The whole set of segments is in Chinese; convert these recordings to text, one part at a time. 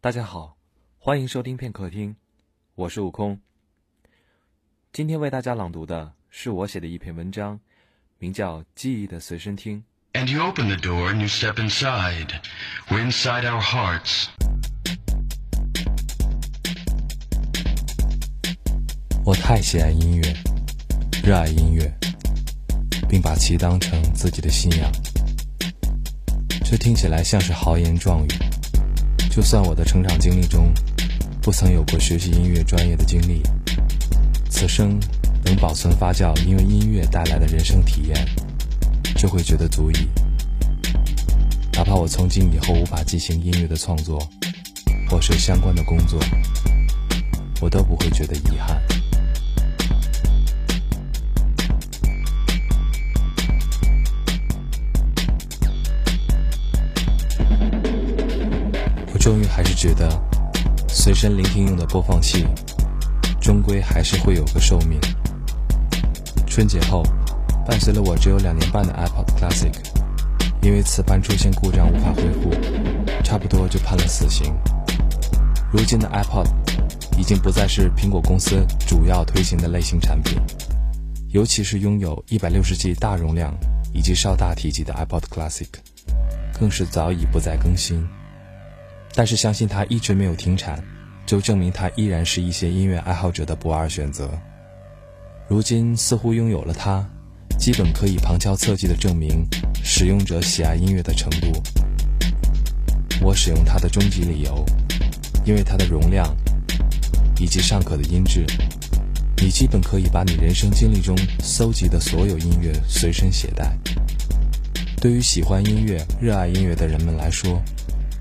大家好，欢迎收听片刻听，我是悟空。今天为大家朗读的是我写的一篇文章，名叫《记忆的随身听》。And you open the door and you step inside. We're inside our hearts. 我太喜爱音乐，热爱音乐，并把其当成自己的信仰。这听起来像是豪言壮语。就算我的成长经历中不曾有过学习音乐专业的经历，此生能保存发酵因为音乐带来的人生体验，就会觉得足矣。哪怕我从今以后无法进行音乐的创作，或是相关的工作，我都不会觉得遗憾。终于还是觉得，随身聆听用的播放器，终归还是会有个寿命。春节后，伴随了我只有两年半的 iPod Classic，因为磁盘出现故障无法恢复，差不多就判了死刑。如今的 iPod 已经不再是苹果公司主要推行的类型产品，尤其是拥有 160G 大容量以及稍大体积的 iPod Classic，更是早已不再更新。但是相信它一直没有停产，就证明它依然是一些音乐爱好者的不二选择。如今似乎拥有了它，基本可以旁敲侧击地证明使用者喜爱音乐的程度。我使用它的终极理由，因为它的容量以及尚可的音质，你基本可以把你人生经历中搜集的所有音乐随身携带。对于喜欢音乐、热爱音乐的人们来说。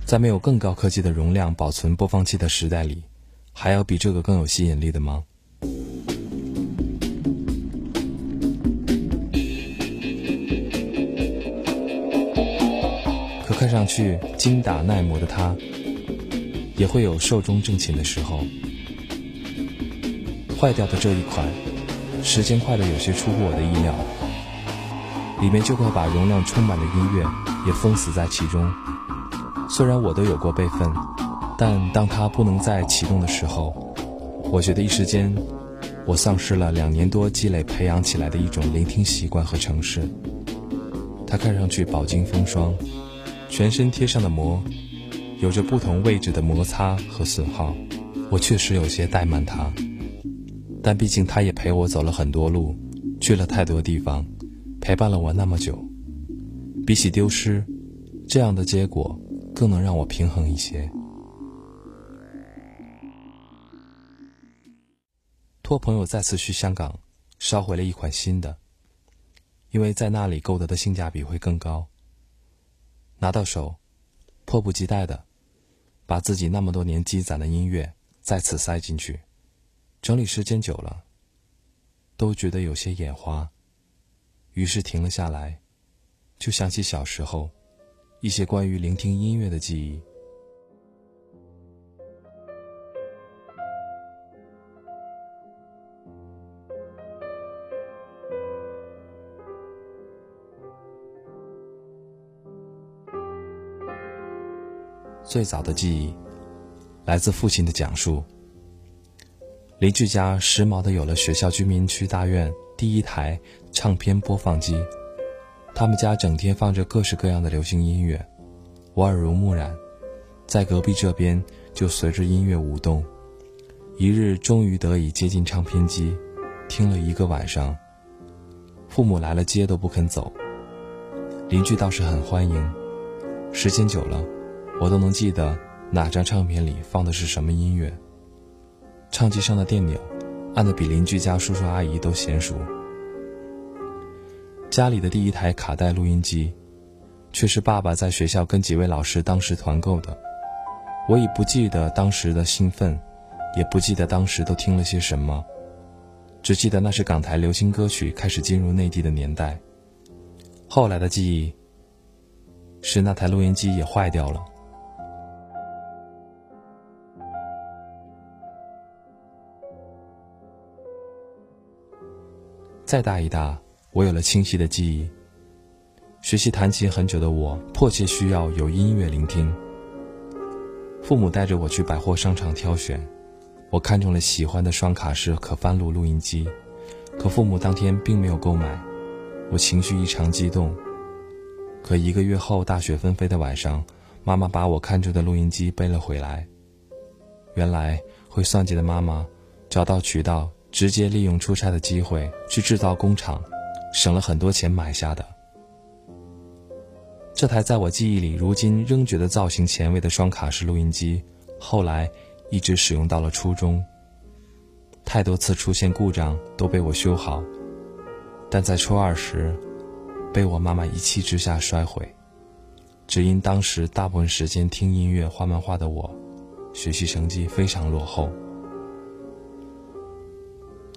在没有更高科技的容量保存播放器的时代里，还有比这个更有吸引力的吗？可看上去精打耐磨的它，也会有寿终正寝的时候。坏掉的这一款，时间快的有些出乎我的意料，里面就快把容量充满的音乐也封死在其中。虽然我都有过备份，但当它不能再启动的时候，我觉得一时间，我丧失了两年多积累培养起来的一种聆听习惯和城市。它看上去饱经风霜，全身贴上的膜，有着不同位置的摩擦和损耗，我确实有些怠慢它。但毕竟它也陪我走了很多路，去了太多地方，陪伴了我那么久。比起丢失，这样的结果。更能让我平衡一些。托朋友再次去香港，捎回了一款新的，因为在那里购得的性价比会更高。拿到手，迫不及待的把自己那么多年积攒的音乐再次塞进去，整理时间久了，都觉得有些眼花，于是停了下来，就想起小时候。一些关于聆听音乐的记忆。最早的记忆来自父亲的讲述。邻居家时髦的有了学校居民区大院第一台唱片播放机。他们家整天放着各式各样的流行音乐，我耳濡目染，在隔壁这边就随着音乐舞动。一日终于得以接近唱片机，听了一个晚上。父母来了接都不肯走，邻居倒是很欢迎。时间久了，我都能记得哪张唱片里放的是什么音乐。唱机上的电钮按的比邻居家叔叔阿姨都娴熟。家里的第一台卡带录音机，却是爸爸在学校跟几位老师当时团购的。我已不记得当时的兴奋，也不记得当时都听了些什么，只记得那是港台流行歌曲开始进入内地的年代。后来的记忆，是那台录音机也坏掉了。再大一大。我有了清晰的记忆。学习弹琴很久的我，迫切需要有音乐聆听。父母带着我去百货商场挑选，我看中了喜欢的双卡式可翻录录音机，可父母当天并没有购买，我情绪异常激动。可一个月后，大雪纷飞的晚上，妈妈把我看中的录音机背了回来。原来会算计的妈妈，找到渠道，直接利用出差的机会去制造工厂，省了很多钱买下的。这台在我记忆里如今仍觉得造型前卫的双卡式录音机，后来一直使用到了初中。太多次出现故障都被我修好，但在初二时，被我妈妈一气之下摔毁，只因当时大部分时间听音乐、画漫画的我，学习成绩非常落后。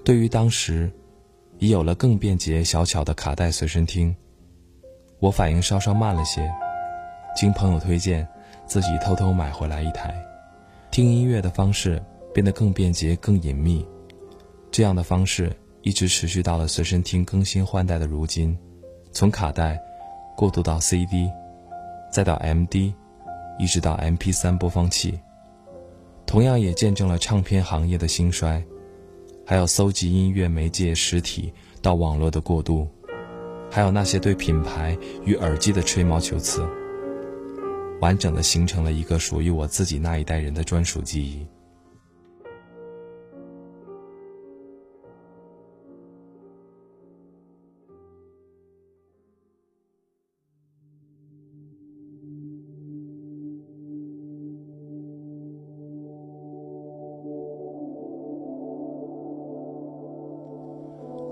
对于当时已有了更便捷小巧的卡带随身听。我反应稍稍慢了些，经朋友推荐，自己偷偷买回来一台。听音乐的方式变得更便捷、更隐秘，这样的方式一直持续到了随身听更新换代的如今。从卡带过渡到 CD，再到 MD，一直到 MP3 播放器，同样也见证了唱片行业的兴衰，还有搜集音乐媒介实体到网络的过渡。还有那些对品牌与耳机的吹毛求疵，完整的形成了一个属于我自己那一代人的专属记忆。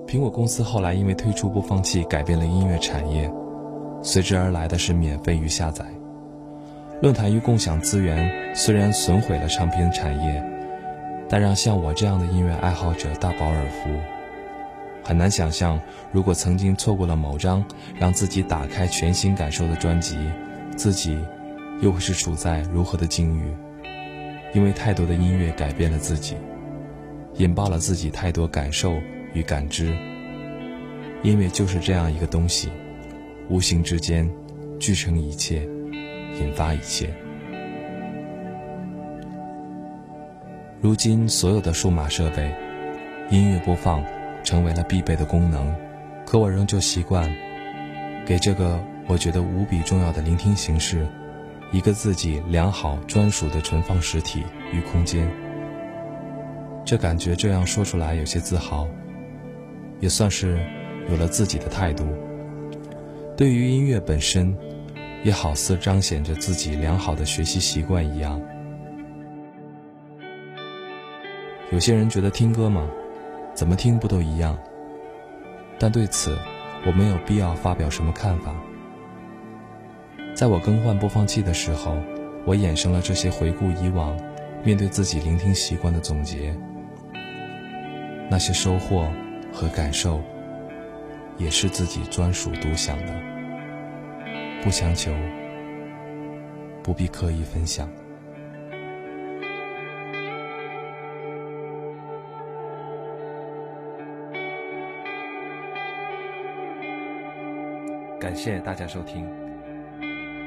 苹果公司后来因为推出播放器改变了音乐产业，随之而来的是免费与下载。论坛与共享资源虽然损毁了唱片产业，但让像我这样的音乐爱好者大饱耳福。很难想象，如果曾经错过了某张让自己打开全新感受的专辑，自己又会是处在如何的境遇？因为太多的音乐改变了自己，引爆了自己太多感受。与感知，音乐就是这样一个东西，无形之间聚成一切，引发一切。如今所有的数码设备，音乐播放成为了必备的功能，可我仍旧习惯给这个我觉得无比重要的聆听形式一个自己良好专属的存放实体与空间。这感觉这样说出来有些自豪。也算是有了自己的态度。对于音乐本身，也好似彰显着自己良好的学习习惯一样。有些人觉得听歌嘛，怎么听不都一样？但对此，我没有必要发表什么看法。在我更换播放器的时候，我衍生了这些回顾以往，面对自己聆听习惯的总结。那些收获。和感受，也是自己专属独享的，不强求，不必刻意分享。感谢大家收听，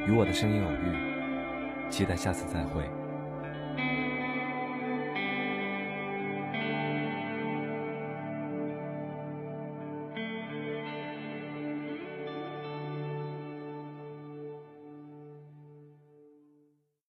与我的声音偶遇，期待下次再会。